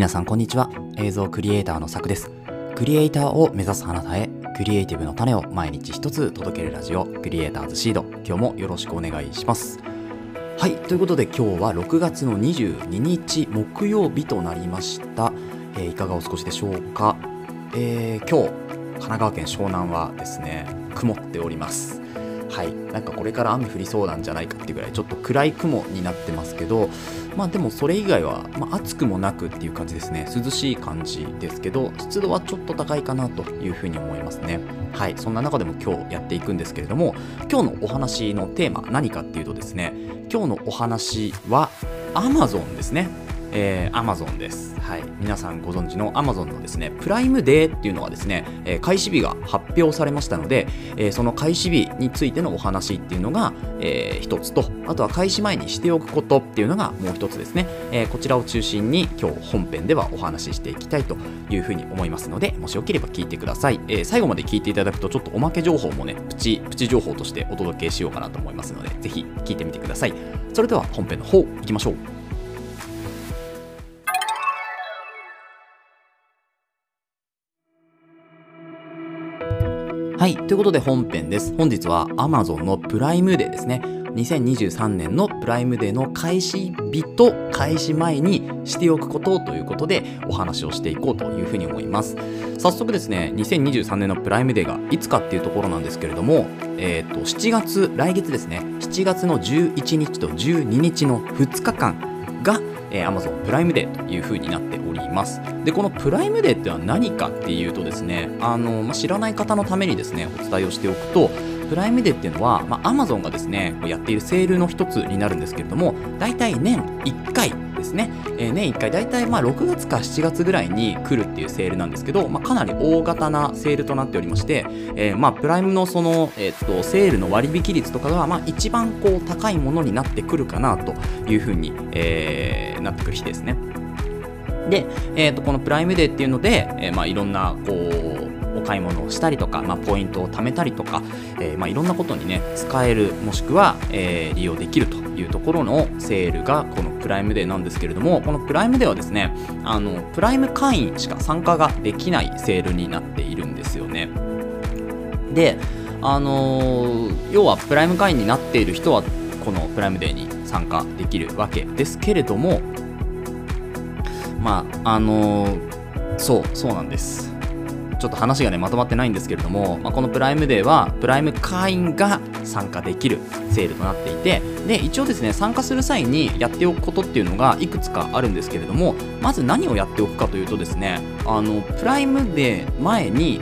皆さんこんにちは。映像クリエイターのさくです。クリエイターを目指すあなたへクリエイティブの種を毎日一つ届けるラジオクリエイターズシード。今日もよろしくお願いします。はいということで今日は6月の22日木曜日となりました、えーいかがお過ごしでしょうか、えー今日神奈川県湘南はですね曇っております。はい。なんかこれから雨降りそうなんじゃないかっていうぐらいちょっと暗い雲になってますけどまあでもそれ以外は、まあ、暑くもなくっていう感じですね。涼しい感じですけど湿度はちょっと高いかなというふうに思いますね。はい。そんな中でも今日やっていくんですけれども今日のお話のテーマ何かっていうとですね今日のお話は Amazon ですね。えー、Amazon です、はい、皆さんご存知の Amazon のですねプライムデーっていうのはですね、えー開始日が発表されましたので、えーその開始日についてのお話っていうのが、えー一つとあとは開始前にしておくことっていうのがもう一つですね、えこちらを中心に今日本編ではお話ししていきたいというふうに思いますのでもしよければ聞いてください、え最後まで聞いていただくとちょっとおまけ情報もねプチプチ情報としてお届けしようかなと思いますのでぜひ聞いてみてください。それでは本編の方行きましょう。はい、ということで本編です。本日は Amazon のプライムデーですね。2023年のプライムデーの開始日と開始前にしておくことということでお話をしていこうというふうに思います。早速ですね、2023年のプライムデーがいつかっていうところなんですけれども、えっ、と、7月、来月ですね、7月の11日と12日の2日間が、えー Amazon プライムデーという風になっております。で、このプライムデーっては何かっていうとですね、あの、まあ、知らない方のためにですね、お伝えをしておくと、プライムデーっていうのは、まあ、Amazon がですね、やっているセールの一つになるんですけれども、大体年1回ですね、えー年1回、大体まあ6月か7月ぐらいに来るっていうセールなんですけど、まあ、かなり大型なセールとなっておりまして、えーまあ、プライムのその、えーっと、セールの割引率とかが、まあ、一番こう高いものになってくるかなというふうに、えーなってくる日ですね。で、えー、とこのプライムデーっていうので、えーまあ、いろんなこうお買い物をしたりとか、まあ、ポイントを貯めたりとか、えーまあ、いろんなことにね使えるもしくは、えー利用できるというところのセールがこのプライムデーなんですけれどもこのプライムデーはですねあのプライム会員しか参加ができないセールになっているんですよね。であのー要はプライム会員になっている人はこのプライムデーに参加できるわけですけれどもまああのーそうそうなんです。ちょっと話がねまとまってないんですけれども、まあ、このプライムデーはプライム会員が参加できるセールとなっていてで一応ですね参加する際にやっておくことっていうのがいくつかあるんですけれどもまず何をやっておくかというとですねあのプライムデー前に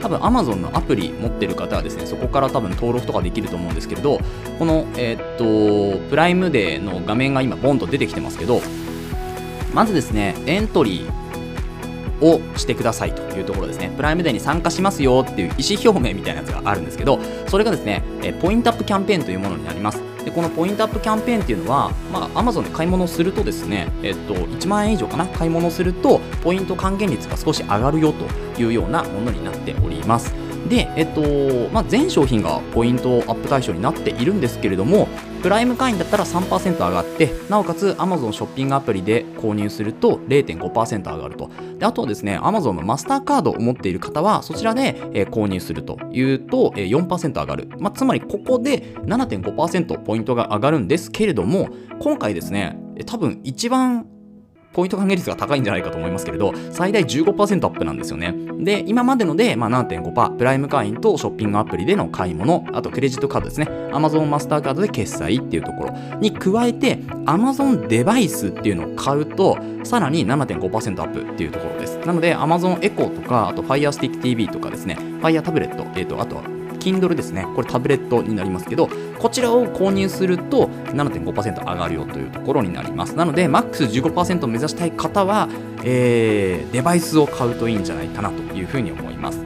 多分 Amazon のアプリ持ってる方はですねそこから多分登録とかできると思うんですけれどこのえーっとプライムデーの画面が今ボンと出てきてますけどまずですねエントリーをしてくださいというところですね。プライムデーに参加しますよっていう意思表明みたいなやつがあるんですけど、それがですね、えポイントアップキャンペーンというものになります。で、このポイントアップキャンペーンっていうのは、まあ、Amazon で買い物するとですね、えっと、1万円以上かな、買い物すると、ポイント還元率が少し上がるよというようなものになっております。で、えっと、まあ、全商品がポイントアップ対象になっているんですけれども、プライム会員だったら3%上がって、なおかつ Amazon ショッピングアプリで購入すると0.5%上がると。で、あとはですね、Amazon のマスターカードを持っている方は、そちらで、購入するというと、えー4%上がる。まあ、つまり、ここで7.5%ポイントが上がるんですけれども、今回ですね、多分一番ポイント還元率が高いんじゃないかと思いますけれど、最大15%アップなんですよね。で、今までので、まあ、7.5%、プライム会員とショッピングアプリでの買い物、あとクレジットカードですね、Amazon マスターカードで決済っていうところに加えて、Amazon デバイスっていうのを買うと、さらに7.5%アップっていうところです。なので、Amazon Echo とか、あと Fire Stick TV とかですね、Fire タブレット、えっ、と、あとは Kindle ですね。これタブレットになりますけど、こちらを購入すると7.5%上がるよというところになります。なので、マックス15%を目指したい方は、えーデバイスを買うといいんじゃないかなというふうに思います。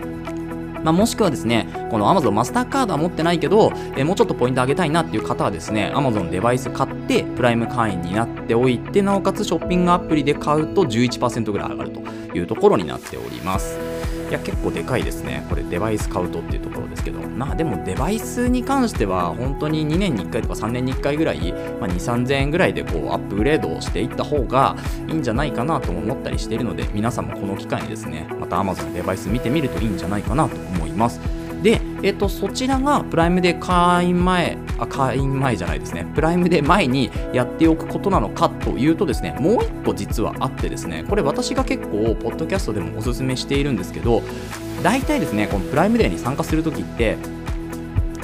まあ、もしくはですね、この Amazon マスターカードは持ってないけど、えーもうちょっとポイント上げたいなっていう方はですね、Amazon デバイス買って、プライム会員になっておいて、なおかつショッピングアプリで買うと11%ぐらい上がるというところになっております。いや結構でかいですね。これデバイス買うとっていうところですけど。まあでもデバイスに関しては本当に2年に1回とか3年に1回ぐらい、まあ、2 3 0 0 0円ぐらいでこうアップグレードをしていった方がいいんじゃないかなと思ったりしているので皆さんもこの機会にですねまた Amazon のデバイス見てみるといいんじゃないかなと思います。で、えっと、そちらがプライムで会員前、あ、会員前じゃないですね、プライムで前にやっておくことなのかというとですね、もう1個実はあってですね、これ私が結構、ポッドキャストでもおすすめしているんですけど、大体ですね、このプライムデーに参加するときって、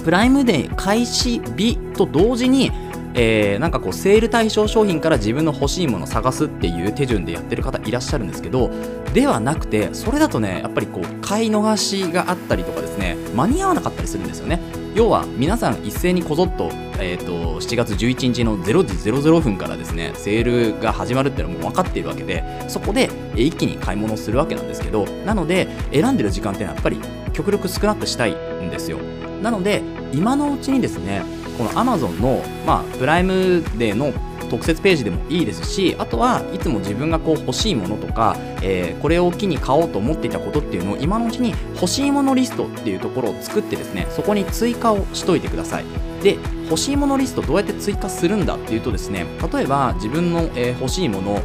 プライムデー開始日と同時にえー、なんかこうセール対象商品から自分の欲しいものを探すっていう手順でやってる方いらっしゃるんですけどではなくてそれだとねやっぱりこう買い逃しがあったりとかですね間に合わなかったりするんですよね。要は皆さん一斉にこぞっと,、えーと、7月11日の0時00分からですねセールが始まるっていうのも分かっているわけでそこで一気に買い物をするわけなんですけどなので選んでる時間っていうのはやっぱり極力少なくしたいんですよ。なので今のうちにですねこの Amazon の、まあ、プライムデーの特設ページでもいいですしあとはいつも自分がこう欲しいものとか、えー、これを機に買おうと思っていたことっていうのを今のうちに欲しいものリストっていうところを作ってですねそこに追加をしといてください。で欲しいものリストどうやって追加するんだっていうとですね例えば自分の、えー、欲しいもの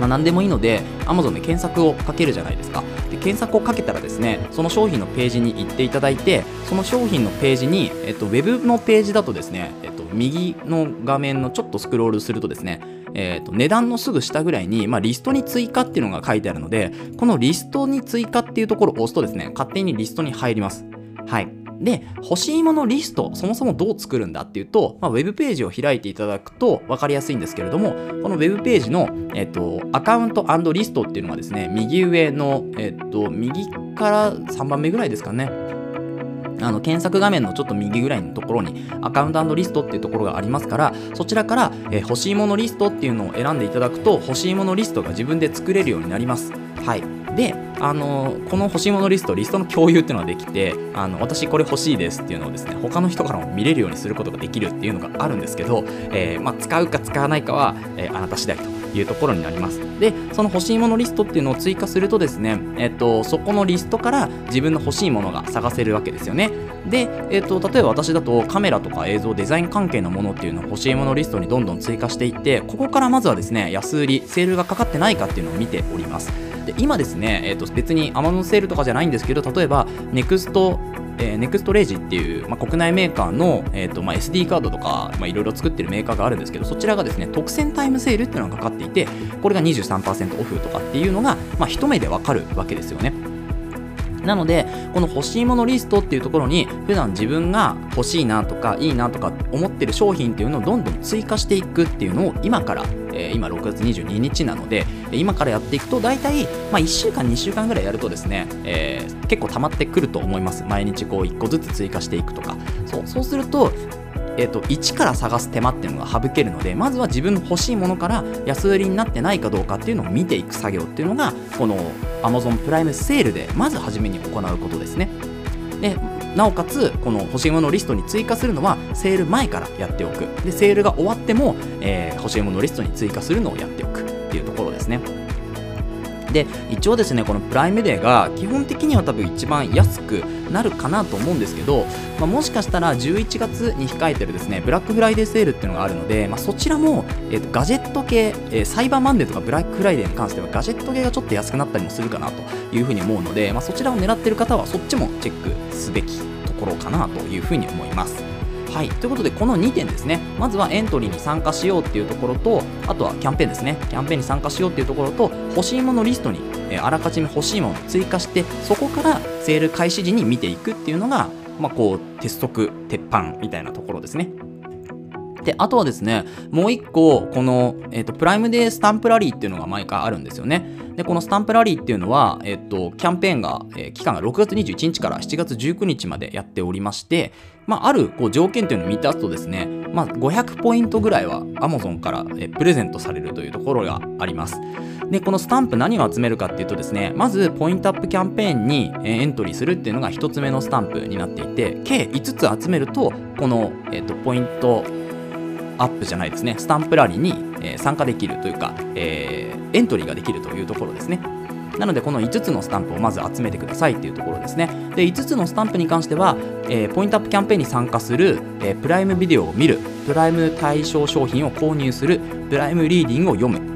まあ、何でもいいので Amazon で検索をかけるじゃないですか。で検索をかけたらですねその商品のページに行っていただいてその商品のページに、えっと、ウェブのページだとですね、えっと、右の画面のちょっとスクロールするとですねえーと、値段のすぐ下ぐらいに、まあ、リストに追加っていうのが書いてあるのでこのリストに追加っていうところを押すとですね勝手にリストに入ります。はい。で、欲しいものリスト、そもそもどう作るんだっていうと、まあ、ウェブページを開いていただくと分かりやすいんですけれども、このウェブページの、えっと、アカウントリストっていうのがですね、右上の、えっと、右から3番目ぐらいですかね。あの検索画面のちょっと右ぐらいのところにアカウントリストっていうところがありますからそちらから、えー、欲しいものリストっていうのを選んでいただくと欲しいものリストが自分で作れるようになります。はい。であのこの欲しいものリストリストの共有っていうのができてあの私これ欲しいですっていうのをですね他の人からも見れるようにすることができるっていうのがあるんですけど、えー、まあ、使うか使わないかは、え、あなた次第と。いうところになります。でその欲しいものリストっていうのを追加するとですね、えっと、そこのリストから自分の欲しいものが探せるわけですよね。で、えっと、例えば私だとカメラとか映像デザイン関係のものっていうのを欲しいものリストにどんどん追加していってここからまずはですね安売りセールがかかってないかっていうのを見ております。で今ですね、えー、と別に Amazon セールとかじゃないんですけど例えば NEXT えー、ネクストレージっていう、まあ、国内メーカーの、えーとまあ、SD カードとかいろいろ作ってるメーカーがあるんですけどそちらがですね特選タイムセールっていうのがかかっていてこれが23%オフとかっていうのが、まあ、一目でわかるわけですよね。なので、この欲しいものリストっていうところに、普段自分が欲しいなとか、いいなとか思ってる商品っていうのをどんどん追加していくっていうのを今から、えー、今6月22日なので、今からやっていくと、大体、まあ、1週間、2週間ぐらいやるとですね、えー、結構溜まってくると思います。毎日こう1個ずつ追加していくとか。そう、そうすると、えーと、一から探す手間っていうのが省けるのでまずは自分の欲しいものから安売りになってないかどうかっていうのを見ていく作業っていうのがこの Amazon プライムセールでまず初めに行うことですね。でなおかつこの欲しいものリストに追加するのはセール前からやっておく。でセールが終わっても、えー、欲しいものリストに追加するのをやっておくっていうところですね。で一応ですねこのプライムデーが基本的には多分一番安くなるかなと思うんですけど、まあ、もしかしたら11月に控えてるですねブラックフライデーセールっていうのがあるので、まあ、そちらも、えーと、ガジェット系、えー、サイバーマンデーとかブラックフライデーに関してはガジェット系がちょっと安くなったりもするかなというふうに思うので、まあ、そちらを狙ってる方はそっちもチェックすべきところかなというふうに思います。はい、ということでこの2点ですね。まずはエントリーに参加しようっていうところとあとはキャンペーンですね。キャンペーンに参加しようっていうところと欲しいものリストに、え、あらかじめ欲しいものを追加してそこからセール開始時に見ていくっていうのが、まあ、こう鉄則鉄板みたいなところですね。で、あとはですね、もう一個、この、えっ、ー、と、プライムデースタンプラリーっていうのが毎回あるんですよね。で、このスタンプラリーっていうのは、えっ、と、キャンペーンが、えー、期間が6月21日から7月19日までやっておりまして、まあ、あるこう条件というのを満たすとですね、まあ、500ポイントぐらいは Amazon から、えプレゼントされるというところがあります。で、このスタンプ何を集めるかっていうとですね、まずポイントアップキャンペーンにエントリーするっていうのが1つ目のスタンプになっていて、計5つ集めると、この、えーとポイントアップじゃないですね、スタンプラリーに、え参加できるというか、えー、エントリーができるというところですね。なのでこの5つのスタンプをまず集めてくださいっていうところですね。で5つのスタンプに関しては、えー、ポイントアップキャンペーンに参加する、えー、プライムビデオを見るプライム対象商品を購入するプライムリーディングを読む。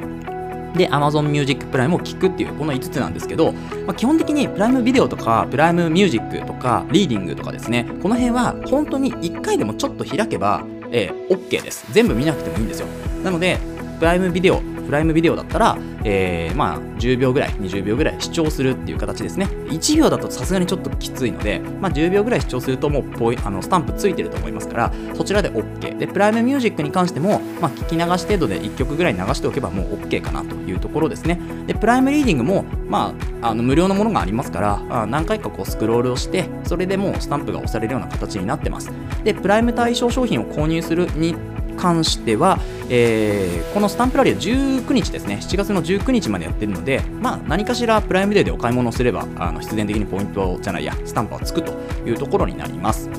で Amazon Music プライムを聞くっていうこの5つなんですけど、まあ、基本的にプライムビデオとかプライムミュージックとかリーディングとかですね。この辺は本当に1回でもちょっと開けば、えー、OK です。全部見なくてもいいんですよ。なのでプライムビデオプライムビデオだったら、えー、まあ10秒ぐらい20秒ぐらい視聴するっていう形ですね。1秒だとさすがにちょっときついので、まあ、10秒ぐらい視聴するともうポイあのスタンプついてると思いますからそちらで OK でプライムミュー。ジックに関しても、まあ、聞き流し程度で1曲ぐらい流しておけばもう OK かなというところですね。でプライムリーディングも、まあ、あの無料のものがありますからあ何回かこうスクロールをしてそれでもうスタンプが押されるような形になってます。でプライム対象商品を購入するに関しては、えー、このスタンプラリーは19日ですね、7月の19日までやってるので、まあ、何かしらプライムデーでお買い物をすれば、あの必然的にポイントじゃないや、スタンプはつくというところになります。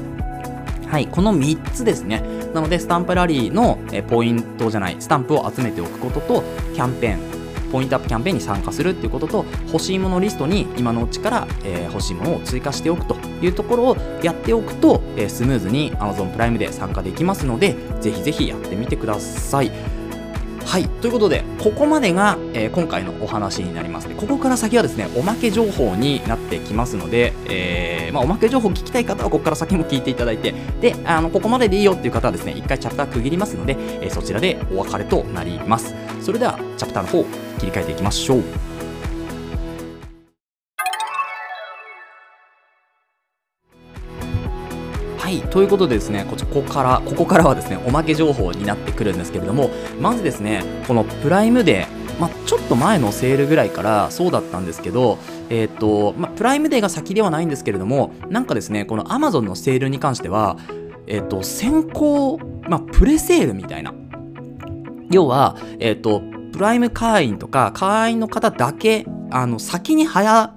はい、この3つですね。なので、スタンプラリーのポイントじゃない、スタンプを集めておくことと、キャンペーン、ポイントアップキャンペーンに参加するっていうことと欲しいものリストに今のうちから、えー、欲しいものを追加しておくというところをやっておくと、えー、スムーズに Amazon プライムで参加できますのでぜひぜひやってみてください。はい。ということで、ここまでが、えー、今回のお話になりますで、ここから先はですね、おまけ情報になってきますので、えー、まあ、おまけ情報聞きたい方は、ここから先も聞いていただいて、で、あの、ここまででいいよっていう方はですね、一回チャプター区切りますので、えー、そちらでお別れとなります。それでは、チャプターの方、切り替えていきましょう。はい、ということでですね、ここから、ここからはですね、おまけ情報になってくるんですけれども、まずですね、このプライムデー、まあ、ちょっと前のセールぐらいからそうだったんですけど、えっ、ー、と、まあ、プライムデーが先ではないんですけれども、なんかですね、この Amazon のセールに関しては、えっ、ー、と、先行、まあ、プレセールみたいな。要は、えっ、ー、と、プライム会員とか会員の方だけあの先に早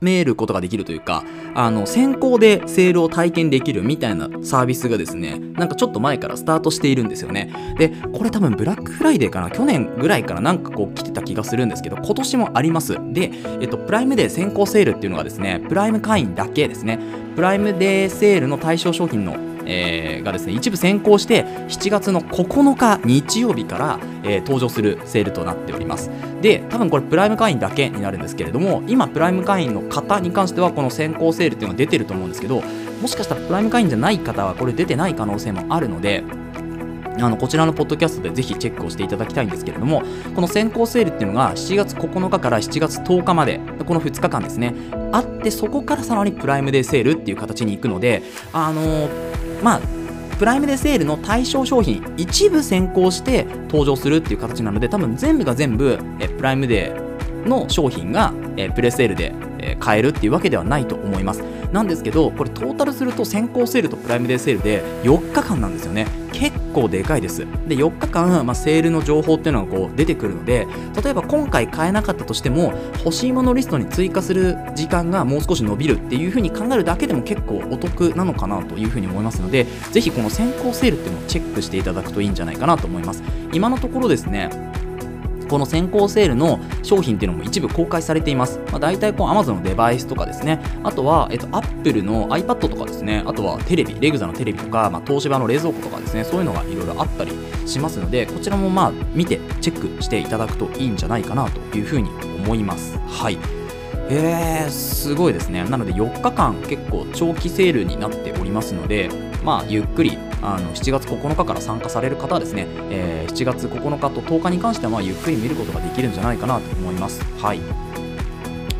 めることができるというかあの先行でセールを体験できるみたいなサービスがですねなんかちょっと前からスタートしているんですよね。でこれ多分ブラックフライデーかな去年ぐらいからなんかこう来てた気がするんですけど今年もあります。で、えっと、プライムデー先行セールっていうのがですねプライム会員だけですね。プライムデーセールの対象商品のえー、がですね一部先行して7月の9日日曜日から、えー、登場するセールとなっております。で多分これプライム会員だけになるんですけれども今プライム会員の方に関してはこの先行セールっていうのが出てると思うんですけどもしかしたらプライム会員じゃない方はこれ出てない可能性もあるのであのこちらのポッドキャストでぜひチェックをしていただきたいんですけれどもこの先行セールっていうのが7月9日から7月10日までこの2日間ですねあってそこからさらにプライムデーセールっていう形に行くのであのー、まあプライムデセールの対象商品一部先行して登場するっていう形なので多分全部が全部えプライムデーの商品がえプレセールでえ買えるっていうわけではないと思います。なんですけどこれトータルすると先行セールとプライムデーセールで4日間なんですよね。結構でかいです。で4日間、まあ、セールの情報っていうのがこう出てくるので例えば今回買えなかったとしても欲しいものリストに追加する時間がもう少し伸びるっていう風に考えるだけでも結構お得なのかなという風に思いますのでぜひこの先行セールっていうのをチェックしていただくといいんじゃないかなと思います。今のところですねこの先行セールの商品っていうのも一部公開されています。まあ、大体こう Amazon のデバイスとかですね、あとは、えっと、Apple の iPad とかですね、あとはテレビ、レグザのテレビとか、まあ、東芝の冷蔵庫とかですね、そういうのがいろいろあったりしますので、こちらもまあ見てチェックしていただくといいんじゃないかなというふうに思います。はい。えー、すごいですね。なので4日間結構長期セールになっておりますので、まあ、ゆっくりあの7月9日から参加される方はですね、えー、7月9日と10日に関してはまあゆっくり見ることができるんじゃないかなと思います。はい。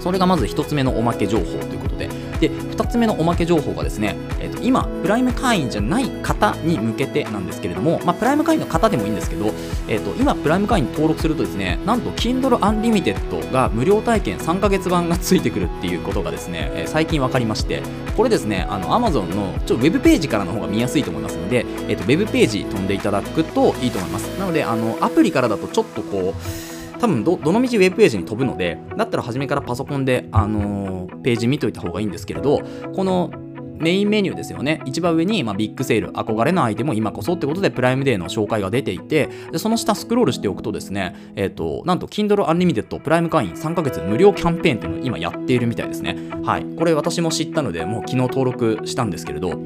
それがまず1つ目のおまけ情報ということで、で、2つ目のおまけ情報がですね、えー、と今、プライム会員じゃない方に向けてなんですけれども、まあ、プライム会員の方でもいいんですけど、えー、と今、プライム会員登録するとですね、なんと Kindle Unlimited が無料体験3ヶ月版がついてくるっていうことがですね、えー、最近分かりまして、これですね、あの Amazon のちょっとウェブページからの方が見やすいと思いますので、えー、とウェブページ飛んでいただくといいと思います。なので、あのアプリからだとちょっとこう、多分どのみちウェブページに飛ぶのでだったら初めからパソコンで、あのー、ページ見といた方がいいんですけれどこのメインメニューですよね。一番上に、まあ、ビッグセール憧れのアイテムを今こそってことでプライムデーの紹介が出ていてでその下スクロールしておくとですねえっ、となんと Kindle Unlimited プライム会員3ヶ月無料キャンペーンっていうのを今やっているみたいですね。はい。これ私も知ったのでもう昨日登録したんですけれど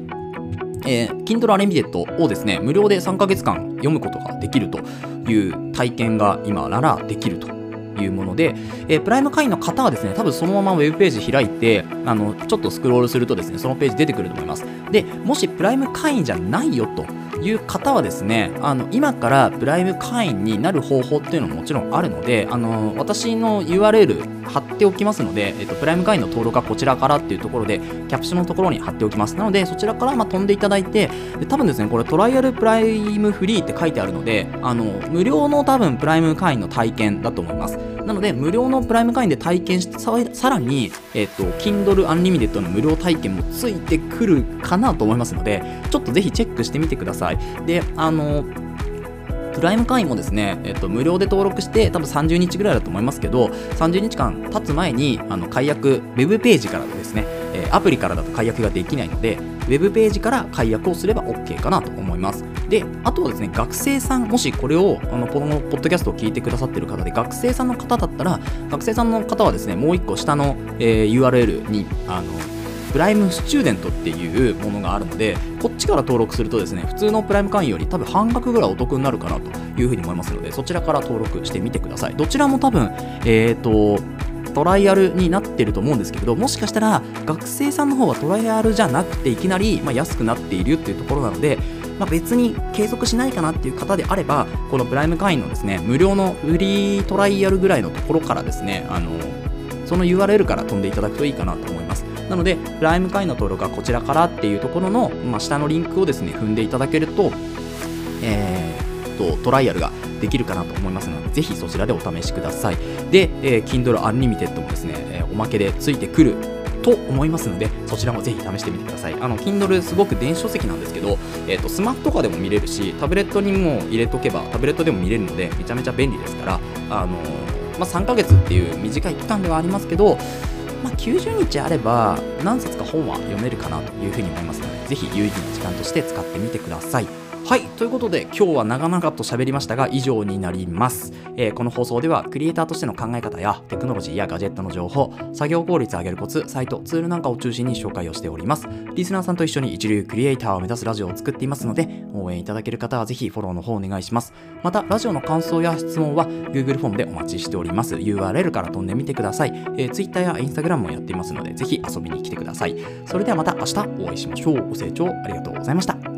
えー、Kindle Unlimited をですね、無料で3ヶ月間読むことができるという体験が今ならできるというもので、えー、プライム会員の方はですね、多分そのままウェブページ開いて、あの、ちょっとスクロールするとですね、そのページ出てくると思います。で、もしプライム会員じゃないよという方はですね、あの、今からプライム会員になる方法っていうのももちろんあるので、あの、私の URL 貼っておきますので、えっと、プライム会員の登録はこちらからっていうところで、キャプションのところに貼っておきます。なので、そちらからま飛んでいただいて、で多分ですね、これトライアルプライムフリーって書いてあるので、あの、無料の多分プライム会員の体験だと思います。なので、無料のプライム会員で体験してさ、さらに、えっと、Kindle Unlimited の無料体験もついてくるかなと思いますので、ちょっとぜひチェックしてみてください。で、あの、プライム会員もですね、えっと、無料で登録して多分30日ぐらいだと思いますけど30日間経つ前にあの解約ウェブページからですね、えアプリからだと解約ができないのでウェブページから解約をすれば OK かなと思いますであとはですね学生さんもしこれをあのこのポッドキャストを聞いてくださってる方で学生さんの方だったら学生さんの方はですねもう一個下の、えー、URL にあのプライムスチューデントっていうものがあるので、こっちから登録するとですね、普通のプライム会員より多分半額ぐらいお得になるかなというふうに思いますので、そちらから登録してみてください。どちらも多分、えっ、ー、と、トライアルになってると思うんですけれどもしかしたら学生さんの方はトライアルじゃなくていきなり、まあ、安くなっているっていうところなので、まあ、別に継続しないかなっていう方であればこのプライム会員のですね無料のフリートライアルぐらいのところからですねあのその URL から飛んでいただくといいかなと思いますなので、プライム会員の登録はこちらからっていうところの、まあ、下のリンクをですね、踏んでいただけると、えー、と、トライアルができるかなと思いますので、ぜひそちらでお試しください。で、えー、Kindle Unlimited もですね、えー、おまけでついてくると思いますので、そちらもぜひ試してみてください。あの、Kindle すごく電子書籍なんですけど、え、ー、と、スマホとかでも見れるし、タブレットにも入れとけば、タブレットでも見れるので、めちゃめちゃ便利ですから、あのまあ、3ヶ月っていう短い期間ではありますけど、まあ、90日あれば何冊か本は読めるかなというふうに思いますので、ぜひ有意義な時間として使ってみてください。はい。ということで、今日は長々と喋りましたが、以上になります。えー、この放送では、クリエイターとしての考え方や、テクノロジーやガジェットの情報、作業効率を上げるコツ、サイト、ツールなんかを中心に紹介をしております。リスナーさんと一緒に一流クリエイターを目指すラジオを作っていますので、応援いただける方はぜひフォローの方お願いします。また、ラジオの感想や質問は、Google フォームでお待ちしております。URL から飛んでみてください。えー、Twitter や Instagram もやっていますので、ぜひ遊びに来てください。それではまた明日お会いしましょう。ご清聴ありがとうございました。